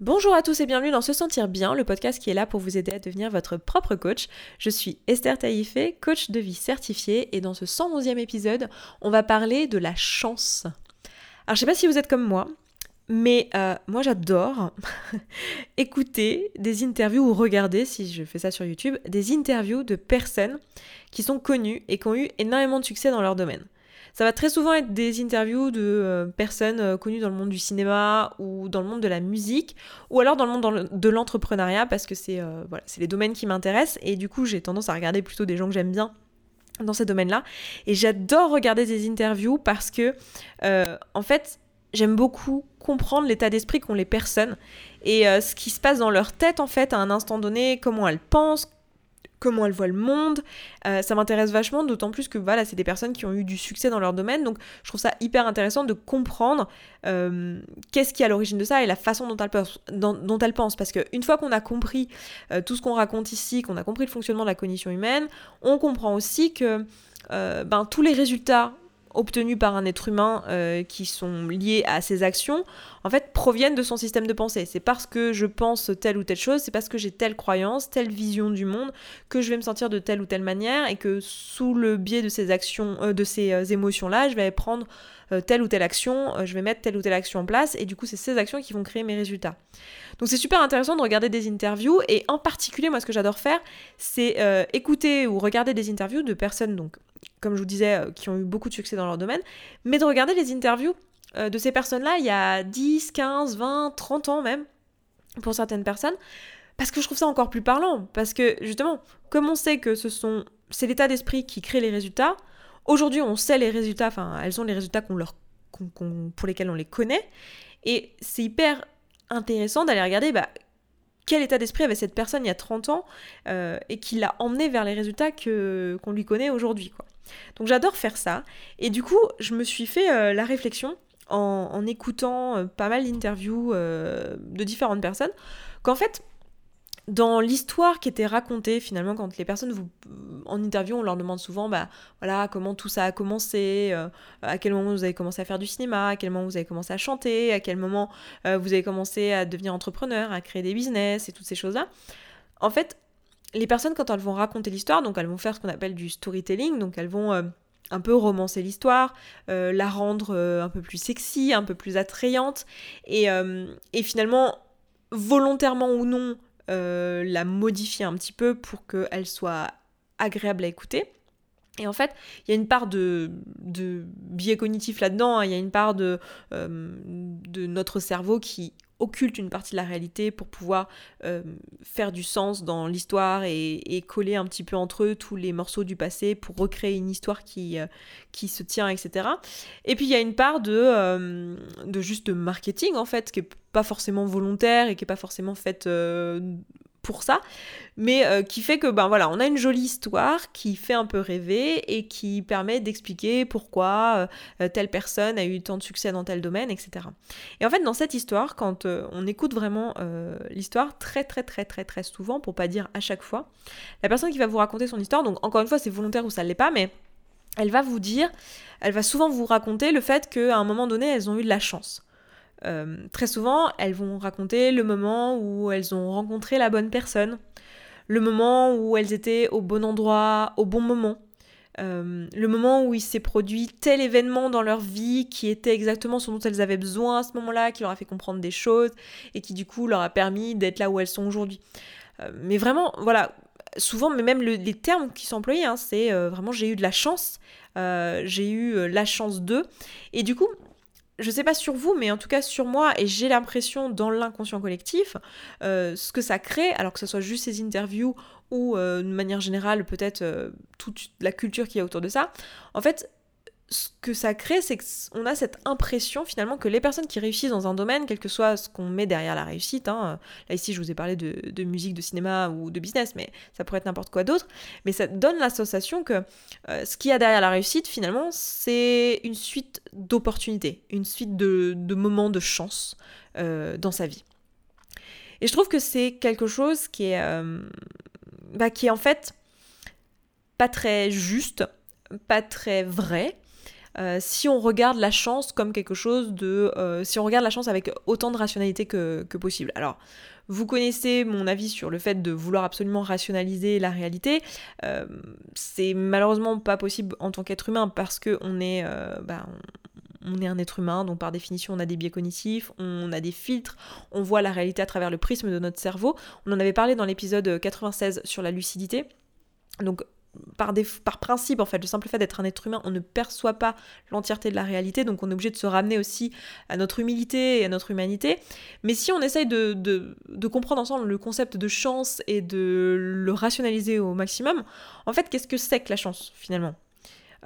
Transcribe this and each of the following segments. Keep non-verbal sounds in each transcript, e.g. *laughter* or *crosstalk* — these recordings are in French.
Bonjour à tous et bienvenue dans Se Sentir Bien, le podcast qui est là pour vous aider à devenir votre propre coach. Je suis Esther Taïfé, coach de vie certifiée, et dans ce 111e épisode, on va parler de la chance. Alors je sais pas si vous êtes comme moi, mais euh, moi j'adore *laughs* écouter des interviews ou regarder, si je fais ça sur YouTube, des interviews de personnes qui sont connues et qui ont eu énormément de succès dans leur domaine. Ça va très souvent être des interviews de euh, personnes euh, connues dans le monde du cinéma ou dans le monde de la musique, ou alors dans le monde de l'entrepreneuriat, parce que c'est euh, les domaines qui m'intéressent, et du coup j'ai tendance à regarder plutôt des gens que j'aime bien dans ces domaines-là. Et j'adore regarder des interviews parce que, en fait, j'aime beaucoup comprendre l'état d'esprit qu'ont les personnes et ce qui se passe dans leur tête, en fait, à un instant donné, comment elles pensent, comment elles voient le monde. Euh, ça m'intéresse vachement, d'autant plus que voilà, c'est des personnes qui ont eu du succès dans leur domaine. Donc je trouve ça hyper intéressant de comprendre euh, qu'est-ce qui est à l'origine de ça et la façon dont elles pensent. Parce qu'une fois qu'on a compris euh, tout ce qu'on raconte ici, qu'on a compris le fonctionnement de la cognition humaine, on comprend aussi que ben, tous les résultats obtenus par un être humain euh, qui sont liés à ses actions, en fait, proviennent de son système de pensée. C'est parce que je pense telle ou telle chose, c'est parce que j'ai telle croyance, telle vision du monde, que je vais me sentir de telle ou telle manière, et que sous le biais de ces actions, euh, de ces euh, émotions-là, je vais prendre telle ou telle action, je vais mettre telle ou telle action en place, et du coup, c'est ces actions qui vont créer mes résultats. Donc c'est super intéressant de regarder des interviews, et en particulier, moi, ce que j'adore faire, c'est écouter ou regarder des interviews de personnes donc comme je vous disais, euh, qui ont eu beaucoup de succès dans leur domaine, mais de regarder les interviews euh, de ces personnes-là il y a 10, 15, 20, 30 ans même, pour certaines personnes, parce que je trouve ça encore plus parlant, parce que justement, comme on sait que ce sont, c'est l'état d'esprit qui crée les résultats, aujourd'hui on sait les résultats, enfin elles ont les résultats qu'on leur, pour lesquels on les connaît, et c'est hyper intéressant d'aller regarder bah, quel état d'esprit avait cette personne il y a 30 ans euh, et qui l'a emmené vers les résultats que, qu'on lui connaît aujourd'hui. Quoi. Donc j'adore faire ça. Et du coup, je me suis fait euh, la réflexion en, écoutant euh, pas mal d'interviews de différentes personnes qu'en fait, dans l'histoire qui était racontée finalement quand les personnes vous en interview on leur demande souvent bah comment tout ça a commencé euh, à quel moment vous avez commencé à faire du cinéma à quel moment vous avez commencé à chanter à quel moment euh, vous avez commencé à devenir entrepreneur à créer des business et toutes ces choses là en fait les personnes quand elles vont raconter l'histoire donc elles vont faire ce qu'on appelle du storytelling donc elles vont euh, un peu romancer l'histoire, la rendre un peu plus sexy, un peu plus attrayante, et, finalement, volontairement ou non, euh, la modifier un petit peu pour qu'elle soit agréable à écouter. Et en fait, il y a une part de, biais cognitif là-dedans, hein. il y a une part euh, de notre cerveau qui occulte une partie de la réalité pour pouvoir euh, faire du sens dans l'histoire et, coller un petit peu entre eux tous les morceaux du passé pour recréer une histoire qui, euh, qui se tient, etc. Et puis il y a une part de, euh, de juste marketing en fait, qui est pas forcément volontaire et qui est pas forcément faite ça, mais euh, qui fait que ben voilà, on a une jolie histoire qui fait un peu rêver et qui permet d'expliquer pourquoi euh, telle personne a eu tant de succès dans tel domaine, etc. Et en fait, dans cette histoire, quand euh, on écoute vraiment l'histoire, très très très très très souvent, pour pas dire à chaque fois, la personne qui va vous raconter son histoire, donc encore une fois, c'est volontaire ou ça l'est pas, mais elle va vous dire, elle va souvent vous raconter le fait qu'à un moment donné, elles ont eu de la chance. Euh, très souvent, elles vont raconter le moment où elles ont rencontré la bonne personne, le moment où elles étaient au bon endroit, au bon moment, euh, le moment où il s'est produit tel événement dans leur vie qui était exactement ce dont elles avaient besoin à ce moment-là, qui leur a fait comprendre des choses et qui du coup leur a permis d'être là où elles sont aujourd'hui. Euh, mais vraiment, voilà, souvent, mais même les termes qui sont employés, hein, c'est vraiment j'ai eu de la chance, j'ai eu la chance d'eux. Et du coup, je sais pas sur vous, mais en tout cas sur moi, et j'ai l'impression dans l'inconscient collectif, euh, ce que ça crée, alors que ce soit juste ces interviews ou euh, de manière générale peut-être euh, toute la culture qui est autour de ça, en fait, ce que ça crée, c'est qu'on a cette impression finalement que les personnes qui réussissent dans un domaine, quel que soit ce qu'on met derrière la réussite, hein, là ici je vous ai parlé de, musique, de cinéma ou de business, mais ça pourrait être n'importe quoi d'autre, mais ça donne l'association que euh, ce qu'il y a derrière la réussite finalement, c'est une suite d'opportunités, une suite de, moments de chance euh, dans sa vie. Et je trouve que c'est quelque chose qui est, euh, bah, qui est en fait pas très juste, pas très vrai, si on regarde la chance comme quelque chose de... si on regarde la chance avec autant de rationalité que, possible. Alors, vous connaissez mon avis sur le fait de vouloir absolument rationaliser la réalité. Euh, c'est malheureusement pas possible en tant qu'être humain parce que on est, euh, bah, on, est un être humain, donc par définition on a des biais cognitifs, on a des filtres, on voit la réalité à travers le prisme de notre cerveau. On en avait parlé dans l'épisode 96 sur la lucidité. Donc par, principe, en fait, le simple fait d'être un être humain, on ne perçoit pas l'entièreté de la réalité, donc on est obligé de se ramener aussi à notre humilité et à notre humanité. Mais si on essaye de, de, comprendre ensemble le concept de chance et de le rationaliser au maximum, en fait, qu'est-ce que c'est que la chance, finalement?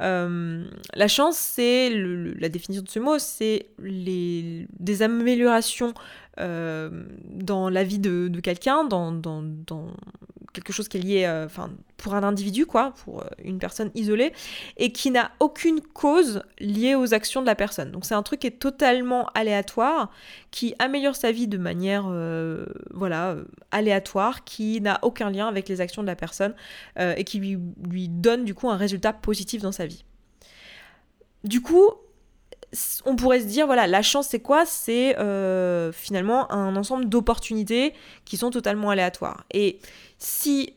Euh, la chance, c'est la définition de ce mot, c'est des améliorations euh, dans la vie de, quelqu'un, dans, quelque chose qui est lié, euh, enfin, pour un individu, quoi, pour euh, une personne isolée, et qui n'a aucune cause liée aux actions de la personne. Donc c'est un truc qui est totalement aléatoire, qui améliore sa vie de manière, voilà, aléatoire, qui n'a aucun lien avec les actions de la personne, et qui lui, lui donne du coup un résultat positif dans sa vie. Du coup, on pourrait se dire, voilà, la chance c'est quoi? C'est finalement un ensemble d'opportunités qui sont totalement aléatoires. Et si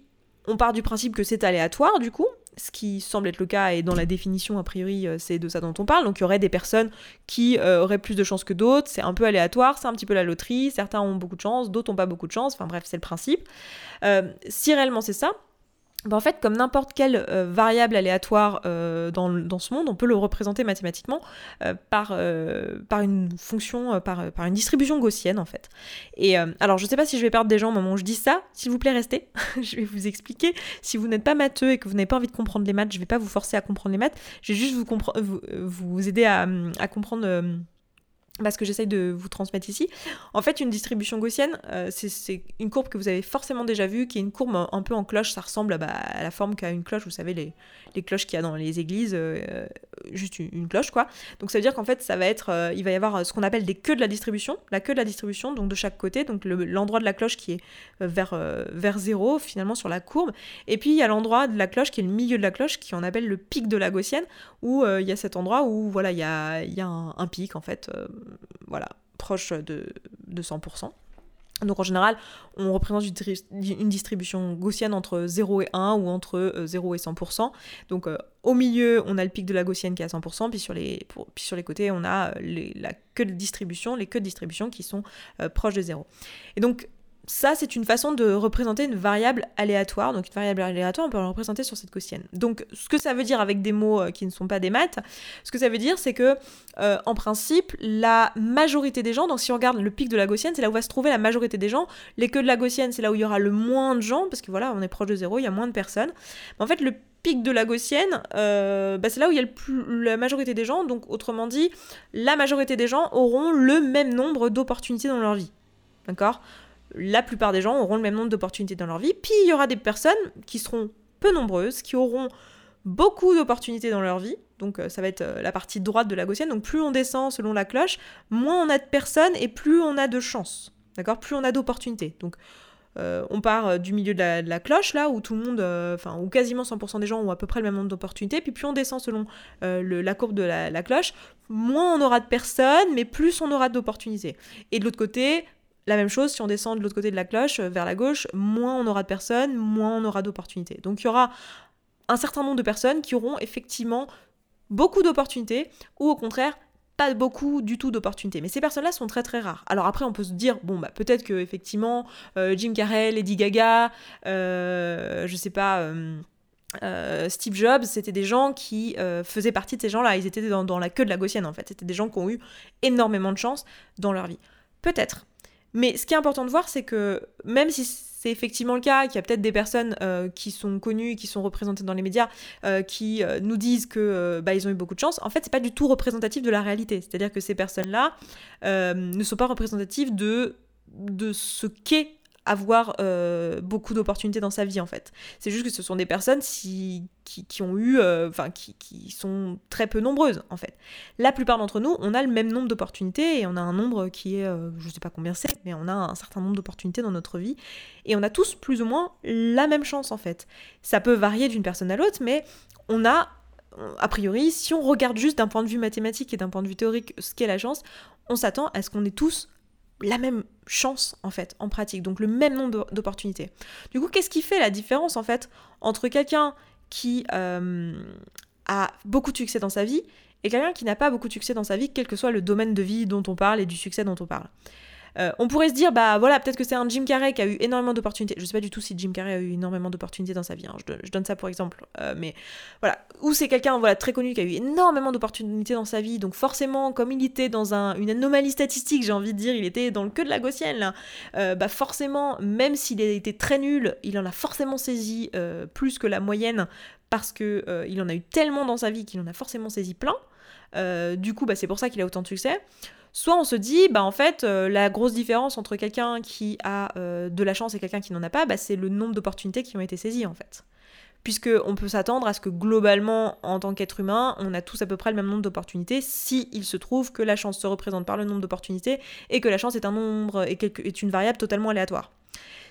on part du principe que c'est aléatoire, du coup, ce qui semble être le cas et dans la définition a priori euh, c'est de ça dont on parle donc il y aurait des personnes qui euh, auraient plus de chance que d'autres c'est un peu aléatoire c'est un petit peu la loterie certains ont beaucoup de chance d'autres n'ont pas beaucoup de chance enfin bref c'est le principe euh, si réellement c'est ça bah, en fait, comme n'importe quelle euh, variable aléatoire euh, dans, ce monde, on peut le représenter mathématiquement euh, par, par une fonction, par, par, une distribution gaussienne en fait. Et alors, je ne sais pas si je vais perdre des gens au moment où je dis ça. S'il vous plaît, restez. *laughs* je vais vous expliquer. Si vous n'êtes pas matheux et que vous n'avez pas envie de comprendre les maths, je ne vais pas vous forcer à comprendre les maths. Je vais juste vous, vous, vous aider à, à comprendre parce que j'essaye de vous transmettre ici. En fait, une distribution gaussienne, euh, c'est une courbe que vous avez forcément déjà vue, qui est une courbe un peu en cloche. Ça ressemble bah, à la forme qu'a une cloche, vous savez, les, cloches qu'il y a dans les églises, euh, juste une, cloche, quoi. Donc ça veut dire qu'en fait, ça va être, euh, il va y avoir ce qu'on appelle des queues de la distribution, la queue de la distribution, donc de chaque côté, donc l'endroit de la cloche qui est vers, vers zéro, finalement, sur la courbe. Et puis, il y a l'endroit de la cloche qui est le milieu de la cloche, qui on appelle le pic de la gaussienne, où il y a cet endroit où, voilà, il y a, un pic, en fait voilà, proche de, 100%. Donc en général, on représente une distribution gaussienne entre 0 et 1 ou entre 0 euh, et 100%. Donc euh, au milieu, on a le pic de la gaussienne qui est à 100%, puis sur les, puis sur les côtés, on a euh, la queue de distribution, les queues de distribution qui sont proches de 0. Et donc ça, c'est une façon de représenter une variable aléatoire. Donc une variable aléatoire, on peut la représenter sur cette gaussienne. Donc ce que ça veut dire avec des mots euh, qui ne sont pas des maths, ce que ça veut dire, c'est que euh, en principe, la majorité des gens, donc si on regarde le pic de la gaussienne, c'est là où va se trouver la majorité des gens. Les queues de la gaussienne, c'est là où il y aura le moins de gens, parce que voilà, on est proche de zéro, il y a moins de personnes. En fait, le pic de la gaussienne, euh, bah, c'est là où il y a le plus, la majorité des gens. Donc autrement dit, la majorité des gens auront le même nombre d'opportunités dans leur vie. D'accord? La plupart des gens auront le même nombre d'opportunités dans leur vie. Puis il y aura des personnes qui seront peu nombreuses, qui auront beaucoup d'opportunités dans leur vie. Donc euh, ça va être euh, la partie droite de la gaussienne. Donc plus on descend selon la cloche, moins on a de personnes et plus on a de chances. D'accord? Plus on a d'opportunités. Donc euh, on part du milieu de la, cloche, là, où tout le monde, enfin, où quasiment 100% des gens ont à peu près le même nombre d'opportunités. Puis plus on descend selon la courbe de la, la, cloche, moins on aura de personnes, mais plus on aura d'opportunités. Et de l'autre côté, la même chose, si on descend de l'autre côté de la cloche, euh, vers la gauche, moins on aura de personnes, moins on aura d'opportunités. Donc il y aura un certain nombre de personnes qui auront effectivement beaucoup d'opportunités, ou au contraire, pas beaucoup du tout d'opportunités. Mais ces personnes-là sont très très rares. Alors après, on peut se dire, bon, bah peut-être que effectivement, euh, Jim Carrey, Lady Gaga, euh, je sais pas... Steve Jobs, c'était des gens qui faisaient partie de ces gens-là. Ils étaient dans, dans, la queue de la gaussienne en fait. C'était des gens qui ont eu énormément de chance dans leur vie. Peut-être. Mais ce qui est important de voir, c'est que même si c'est effectivement le cas, qu'il y a peut-être des personnes euh, qui sont connues, qui sont représentées dans les médias, euh, qui euh, nous disent que bah, ils ont eu beaucoup de chance, en fait, c'est pas du tout représentatif de la réalité. C'est-à-dire que ces personnes-là ne sont pas représentatives de, de ce qu'est avoir euh, beaucoup d'opportunités dans sa vie en fait. C'est juste que ce sont des personnes qui, qui, ont eu, euh, enfin qui, qui, sont très peu nombreuses en fait. La plupart d'entre nous, on a le même nombre d'opportunités et on a un nombre qui est, euh, je sais pas combien c'est, mais on a un certain nombre d'opportunités dans notre vie et on a tous plus ou moins la même chance en fait. Ça peut varier d'une personne à l'autre, mais on a a priori, si on regarde juste d'un point de vue mathématique et d'un point de vue théorique ce qu'est la chance, on s'attend à ce qu'on ait tous la même chance en fait en pratique, donc le même nombre d'opportunités. Du coup, qu'est-ce qui fait la différence en fait entre quelqu'un qui euh, a beaucoup de succès dans sa vie et quelqu'un qui n'a pas beaucoup de succès dans sa vie, quel que soit le domaine de vie dont on parle et du succès dont on parle? Euh, on pourrait se dire, bah voilà, peut-être que c'est un Jim Carrey qui a eu énormément d'opportunités. Je sais pas du tout si Jim Carrey a eu énormément d'opportunités dans sa vie, hein. je, donne, ça pour exemple. Euh, mais voilà, ou c'est quelqu'un voilà, très connu qui a eu énormément d'opportunités dans sa vie, donc forcément, comme il était dans un, une anomalie statistique, j'ai envie de dire, il était dans le queue de la gaussienne, euh, bah forcément, même s'il a été très nul, il en a forcément saisi plus que la moyenne parce qu'il il en a eu tellement dans sa vie qu'il en a forcément saisi plein. du coup, bah, c'est pour ça qu'il a autant de succès. Soit on se dit, bah en fait, euh, la grosse différence entre quelqu'un qui a euh, de la chance et quelqu'un qui n'en a pas, bah, c'est le nombre d'opportunités qui ont été saisies en fait. Puisque on peut s'attendre à ce que globalement, en tant qu'être humain, on a tous à peu près le même nombre d'opportunités, si il se trouve que la chance se représente par le nombre d'opportunités et que la chance est un nombre et est une variable totalement aléatoire.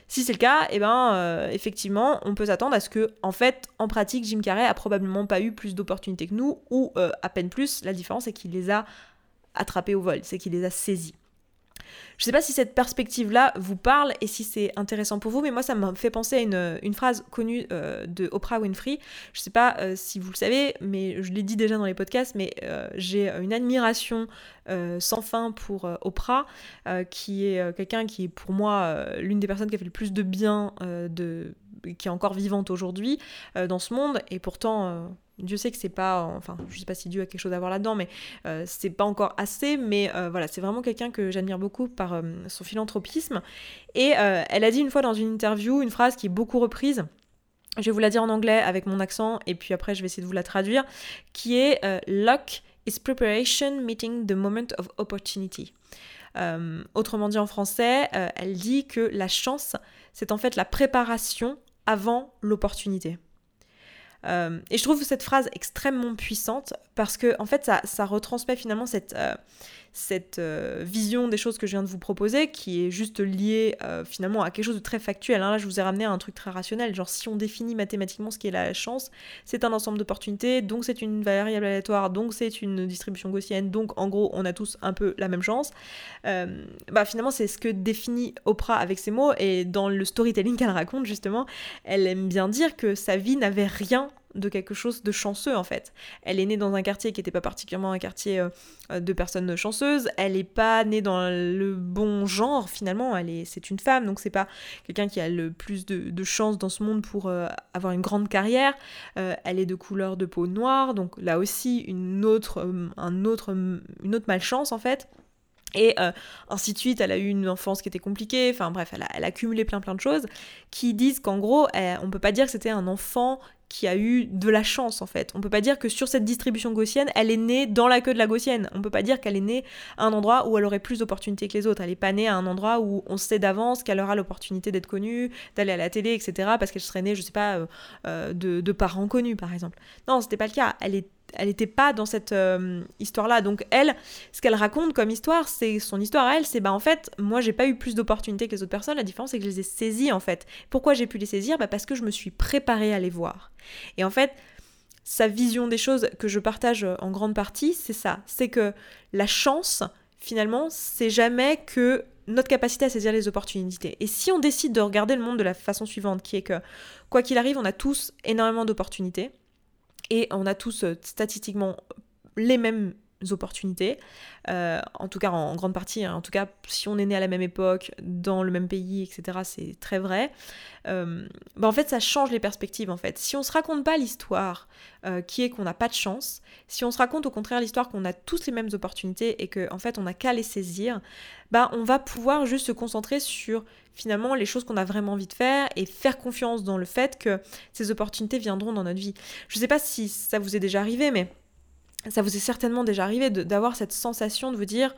Si c'est le cas, eh ben, euh, effectivement, on peut s'attendre à ce que, en fait, en pratique, Jim Carrey a probablement pas eu plus d'opportunités que nous, ou à peine plus. La différence, c'est qu'il les a attrapés au vol, c'est qu'il les a saisis. Je sais pas si cette perspective-là vous parle et si c'est intéressant pour vous, mais moi ça m'a fait penser à une, phrase connue euh, de Oprah Winfrey. Je sais pas euh, si vous le savez, mais je l'ai dit déjà dans les podcasts, mais euh, j'ai une admiration sans fin pour Oprah, qui est quelqu'un qui est pour moi l'une des personnes qui a fait le plus de bien, de, qui est encore vivante aujourd'hui dans ce monde, et pourtant Dieu sait que c'est pas, enfin, je sais pas si Dieu a quelque chose à voir là-dedans, mais euh, c'est pas encore assez. Mais euh, voilà, c'est vraiment quelqu'un que j'admire beaucoup par euh, son philanthropisme. Et elle a dit une fois dans une interview une phrase qui est beaucoup reprise. Je vais vous la dire en anglais avec mon accent, et puis après je vais essayer de vous la traduire, qui est Luck is preparation meeting the moment of opportunity. autrement dit en français, elle dit que la chance, c'est en fait la préparation avant l'opportunité. Euh, et je trouve cette phrase extrêmement puissante parce que en fait ça, ça retransmet finalement cette, euh, cette euh, vision des choses que je viens de vous proposer qui est juste liée finalement à quelque chose de très factuel. Hein. Là je vous ai ramené à un truc très rationnel, genre si on définit mathématiquement ce qui est la chance, c'est un ensemble d'opportunités, donc c'est une variable aléatoire, donc c'est une distribution gaussienne, donc en gros on a tous un peu la même chance. bah finalement c'est ce que définit Oprah avec ses mots et dans le storytelling *laughs* qu'elle raconte justement, elle aime bien dire que sa vie n'avait rien de quelque chose de chanceux en fait. Elle est née dans un quartier qui n'était pas particulièrement un quartier euh, de personnes chanceuses. Elle n'est pas née dans le bon genre finalement. Elle est, c'est une femme donc c'est pas quelqu'un qui a le plus de, de chance dans ce monde pour euh, avoir une grande carrière. Euh, elle est de couleur de peau noire donc là aussi une autre, un autre, une autre malchance en fait. Et ainsi de suite, elle a eu une enfance qui était compliquée, enfin bref, elle a, elle cumulé plein plein de choses qui disent qu'en gros, on peut pas dire que c'était un enfant qui a eu de la chance en fait. On peut pas dire que sur cette distribution gaussienne, elle est née dans la queue de la gaussienne. On peut pas dire qu'elle est née à un endroit où elle aurait plus d'opportunités que les autres. Elle est pas née à un endroit où on sait d'avance qu'elle aura l'opportunité d'être connue, d'aller à la télé, etc. parce qu'elle serait née, je sais pas, euh, euh, de, de, parents connus par exemple. Non, c'était pas le cas. Elle est elle n'était pas dans cette euh, histoire-là. Donc elle, ce qu'elle raconte comme histoire, c'est son histoire à elle, c'est bah en fait, moi j'ai pas eu plus d'opportunités que les autres personnes. La différence c'est que je les ai saisies en fait. Pourquoi j'ai pu les saisir? Bah parce que je me suis préparée à les voir. Et en fait, sa vision des choses que je partage en grande partie, c'est ça. C'est que la chance, finalement, c'est jamais que notre capacité à saisir les opportunités. Et si on décide de regarder le monde de la façon suivante, qui est que, quoi qu'il arrive, on a tous énormément d'opportunités et on a tous euh, statistiquement les mêmes opportunités, euh, en tout cas en grande partie, hein. en tout cas si on est né à la même époque, dans le même pays, etc., c'est très vrai. Euh, bah, en fait, ça change les perspectives en fait. Si on se raconte pas l'histoire qui est qu'on n'a pas de chance, si on se raconte au contraire l'histoire qu'on a tous les mêmes opportunités et qu'en en fait on n'a qu'à les saisir, bah on va pouvoir juste se concentrer sur finalement les choses qu'on a vraiment envie de faire et faire confiance dans le fait que ces opportunités viendront dans notre vie. Je ne sais pas si ça vous est déjà arrivé, mais ça vous est certainement déjà arrivé d'avoir cette sensation de vous dire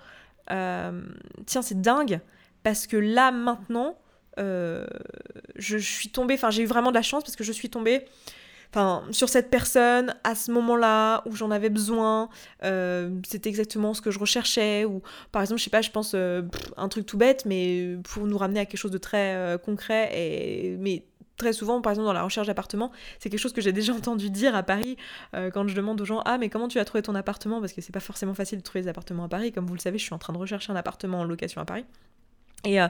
euh, tiens c'est dingue parce que là maintenant euh, je, suis tombée, enfin j'ai eu vraiment de la chance parce que je suis tombée enfin, sur cette personne à ce moment-là où j'en avais besoin, euh, c'était exactement ce que je recherchais, ou par exemple, je sais pas, je pense euh, un truc tout bête, mais pour nous ramener à quelque chose de très concret, et, mais très souvent, par exemple, dans la recherche d'appartement, c'est quelque chose que j'ai déjà *laughs* entendu dire à Paris euh, quand je demande aux gens Ah, mais comment tu as trouvé ton appartement? Parce que c'est pas forcément facile de trouver des appartements à Paris. Comme vous le savez, je suis en train de rechercher un appartement en location à Paris. Et euh,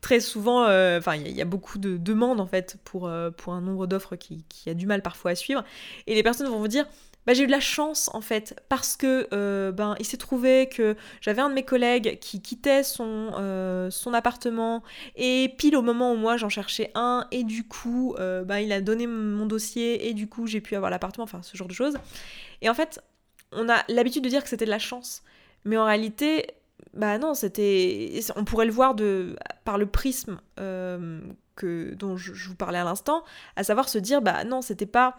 très souvent, euh, enfin, il y, a beaucoup de demandes en fait pour, pour un nombre d'offres qui, qui, a du mal parfois à suivre. Et les personnes vont vous dire bah, j'ai eu de la chance en fait parce que euh, ben il s'est trouvé que j'avais un de mes collègues qui quittait son, euh, son appartement et pile au moment où moi j'en cherchais un et du coup euh, ben, il a donné mon dossier et du coup j'ai pu avoir l'appartement enfin ce genre de choses. Et en fait on a l'habitude de dire que c'était de la chance mais en réalité bah non c'était on pourrait le voir de par le prisme que dont je, je vous parlais à l'instant à savoir se dire bah non c'était pas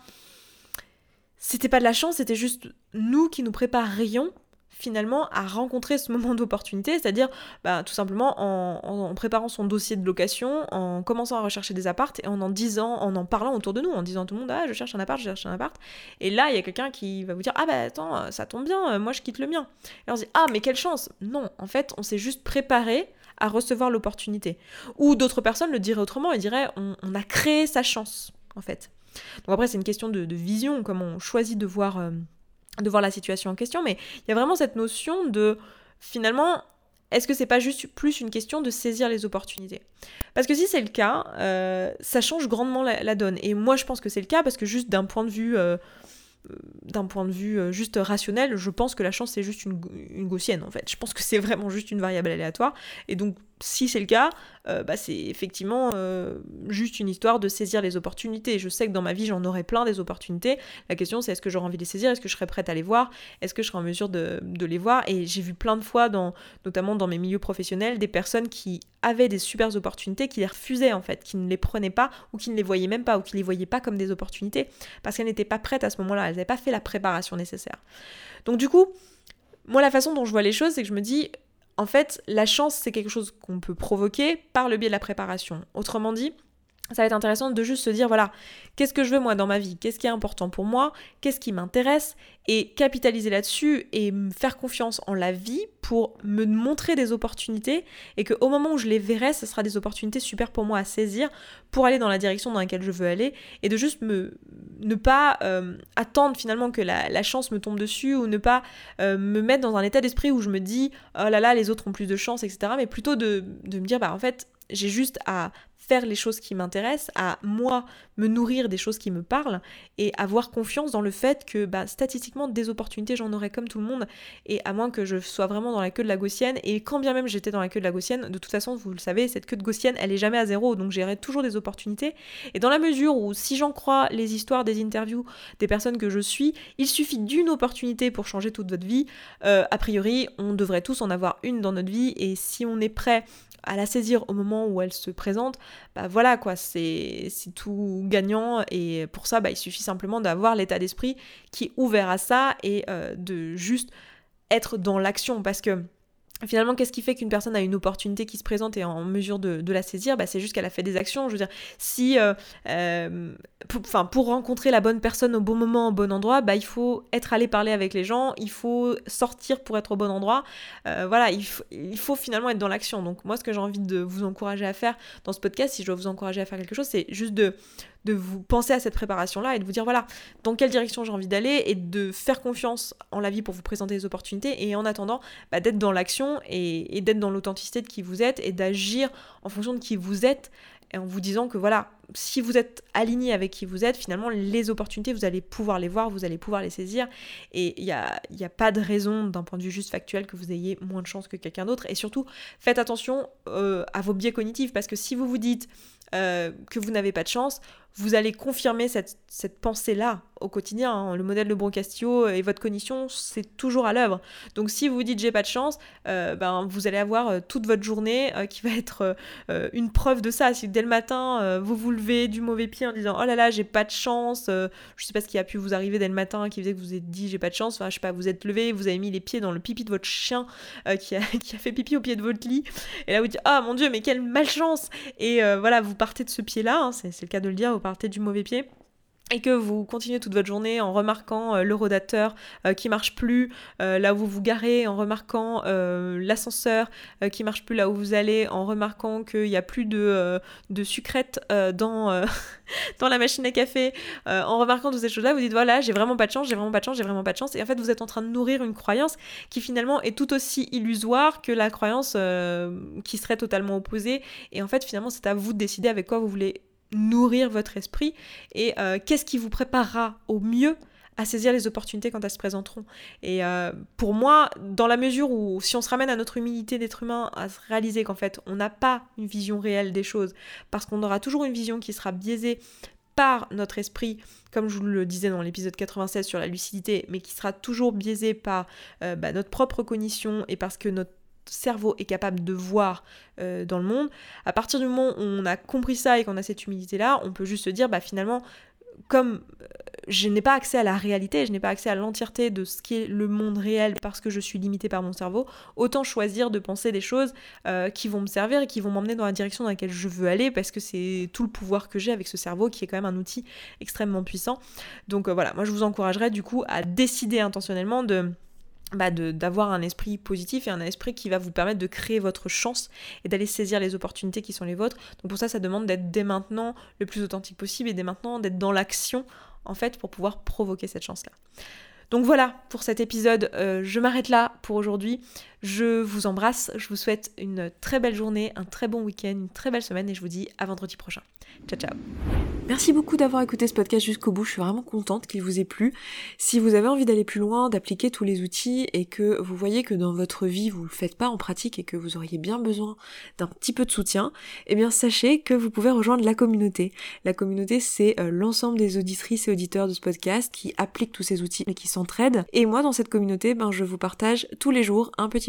c'était pas de la chance, c'était juste nous qui nous préparions finalement à rencontrer ce moment d'opportunité, c'est-à-dire bah, tout simplement en, préparant son dossier de location, en commençant à rechercher des appartes et en en disant, en en parlant autour de nous, en disant tout le monde ah je cherche un appart, je cherche un appart, et là il y a quelqu'un qui va vous dire ah bah attends ça tombe bien, moi je quitte le mien, et on se dit ah mais quelle chance, non en fait on s'est juste préparé à recevoir l'opportunité, ou d'autres personnes le diraient autrement et diraient on a créé sa chance en fait. Donc après, c'est une question de, vision, comment on choisit de voir, euh, de voir la situation en question, mais il y a vraiment cette notion de finalement, est-ce que c'est pas juste plus une question de saisir les opportunités? Parce que si c'est le cas, euh, ça change grandement la, donne. Et moi, je pense que c'est le cas parce que juste d'un point de vue euh, d'un point de vue juste rationnel, je pense que la chance c'est juste une, une, gaussienne en fait. Je pense que c'est vraiment juste une variable aléatoire. Et donc si c'est le cas, euh, bah, c'est effectivement euh, juste une histoire de saisir les opportunités. Je sais que dans ma vie j'en aurai plein des opportunités. La question c'est est-ce que j'aurai envie de les saisir, est-ce que je serai prête à les voir, est-ce que je serai en mesure de, les voir? Et j'ai vu plein de fois, dans, notamment dans mes milieux professionnels, des personnes qui avaient des super opportunités, qui les refusaient en fait, qui ne les prenaient pas ou qui ne les voyaient même pas ou qui ne les voyaient pas comme des opportunités parce qu'elles n'étaient pas prêtes à ce moment-là elles n'avaient pas fait la préparation nécessaire. Donc du coup, moi la façon dont je vois les choses, c'est que je me dis, en fait, la chance, c'est quelque chose qu'on peut provoquer par le biais de la préparation. Autrement dit, ça va être intéressant de juste se dire, voilà, qu'est-ce que je veux moi dans ma vie? Qu'est-ce qui est important pour moi? Qu'est-ce qui m'intéresse? Et capitaliser là-dessus et me faire confiance en la vie pour me montrer des opportunités et qu'au moment où je les verrai, ce sera des opportunités super pour moi à saisir pour aller dans la direction dans laquelle je veux aller et de juste me ne pas euh, attendre finalement que la, chance me tombe dessus ou ne pas euh, me mettre dans un état d'esprit où je me dis, oh là là, les autres ont plus de chance, etc. Mais plutôt de, de me dire, bah en fait, j'ai juste à faire les choses qui m'intéressent, à moi me nourrir des choses qui me parlent et avoir confiance dans le fait que bah, statistiquement des opportunités j'en aurai comme tout le monde. Et à moins que je sois vraiment dans la queue de la gaussienne et quand bien même j'étais dans la queue de la gaussienne, de toute façon vous le savez, cette queue de gaussienne elle est jamais à zéro donc j'aurai toujours des opportunités. Et dans la mesure où si j'en crois les histoires des interviews des personnes que je suis, il suffit d'une opportunité pour changer toute votre vie, euh, a priori on devrait tous en avoir une dans notre vie et si on est prêt à la saisir au moment où elle se présente, bah voilà quoi, c'est tout gagnant. Et pour ça bah, il suffit simplement d'avoir l'état d'esprit qui est ouvert à ça et euh, de juste être dans l'action. Parce que Finalement, qu'est-ce qui fait qu'une personne a une opportunité qui se présente et est en mesure de, la saisir? Bah, C'est juste qu'elle a fait des actions. Je veux dire, si, euh, euh, pour, pour rencontrer la bonne personne au bon moment, au bon endroit, bah, il faut être allé parler avec les gens, il faut sortir pour être au bon endroit. Euh, voilà, il, il, faut finalement être dans l'action. Donc moi, ce que j'ai envie de vous encourager à faire dans ce podcast, si je dois vous encourager à faire quelque chose, c'est juste de, de vous penser à cette préparation-là et de vous dire voilà, dans quelle direction j'ai envie d'aller et de faire confiance en la vie pour vous présenter des opportunités et en attendant bah, d'être dans l'action et, d'être dans l'authenticité de qui vous êtes et d'agir en fonction de qui vous êtes en vous disant que voilà, si vous êtes aligné avec qui vous êtes, finalement, les opportunités, vous allez pouvoir les voir, vous allez pouvoir les saisir. Et il n'y a, a, pas de raison, d'un point de vue juste factuel, que vous ayez moins de chance que quelqu'un d'autre. Et surtout, faites attention euh, à vos biais cognitifs, parce que si vous vous dites euh, que vous n'avez pas de chance, vous allez confirmer cette, cette pensée-là au quotidien. Hein. Le modèle de Brocastio et votre cognition, c'est toujours à l'œuvre. Donc si vous vous dites j'ai pas de chance, euh, ben, vous allez avoir euh, toute votre journée qui va être une preuve de ça. Si dès le matin, vous vous levez du mauvais pied en disant oh là là, j'ai pas de chance, je sais pas ce qui a pu vous arriver dès le matin qui faisait que vous êtes dit j'ai pas de chance, enfin je sais pas, vous êtes levé, vous avez mis les pieds dans le pipi de votre chien qui, a, *laughs* qui, a, fait pipi au pied de votre lit, et là vous dites ah mon dieu, mais quelle malchance Et voilà, vous partez de ce pied-là, hein, c'est le cas de le dire, vous partez du mauvais pied. Et que vous continuez toute votre journée en remarquant euh, le rodateur euh, qui marche plus euh, là où vous vous garez, en remarquant l'ascenseur qui marche plus là où vous allez, en remarquant qu'il n'y a plus de, de sucrète dans, *laughs* dans la machine à café, en remarquant toutes ces choses-là, vous dites voilà, j'ai vraiment pas de chance, j'ai vraiment pas de chance, j'ai vraiment pas de chance. Et en fait, vous êtes en train de nourrir une croyance qui finalement est tout aussi illusoire que la croyance qui serait totalement opposée. Et en fait, finalement, c'est à vous de décider avec quoi vous voulez nourrir votre esprit et euh, qu'est-ce qui vous préparera au mieux à saisir les opportunités quand elles se présenteront. Et euh, pour moi, dans la mesure où si on se ramène à notre humilité d'être humain, à se réaliser qu'en fait on n'a pas une vision réelle des choses, parce qu'on aura toujours une vision qui sera biaisée par notre esprit, comme je vous le disais dans l'épisode 96 sur la lucidité, mais qui sera toujours biaisée par euh, bah, notre propre cognition et parce que notre cerveau est capable de voir euh, dans le monde, à partir du moment où on a compris ça et qu'on a cette humilité-là, on peut juste se dire, bah finalement, comme euh, je n'ai pas accès à la réalité, je n'ai pas accès à l'entièreté de ce qui est le monde réel parce que je suis limité par mon cerveau, autant choisir de penser des choses euh, qui vont me servir et qui vont m'emmener dans la direction dans laquelle je veux aller parce que c'est tout le pouvoir que j'ai avec ce cerveau qui est quand même un outil extrêmement puissant. Donc voilà, moi je vous encouragerais du coup à décider intentionnellement de bah d'avoir un esprit positif et un esprit qui va vous permettre de créer votre chance et d'aller saisir les opportunités qui sont les vôtres. Donc pour ça, ça demande d'être dès maintenant le plus authentique possible et dès maintenant d'être dans l'action en fait pour pouvoir provoquer cette chance-là. Donc voilà pour cet épisode, euh, je m'arrête là pour aujourd'hui. Je vous embrasse, je vous souhaite une très belle journée, un très bon week-end, une très belle semaine et je vous dis à vendredi prochain. Ciao ciao Merci beaucoup d'avoir écouté ce podcast jusqu'au bout, je suis vraiment contente qu'il vous ait plu. Si vous avez envie d'aller plus loin, d'appliquer tous les outils et que vous voyez que dans votre vie vous le faites pas en pratique et que vous auriez bien besoin d'un petit peu de soutien, eh bien sachez que vous pouvez rejoindre la communauté. La communauté c'est euh, l'ensemble des auditrices et auditeurs de ce podcast qui appliquent tous ces outils et qui s'entraident. Et moi dans cette communauté, ben je vous partage tous les jours un petit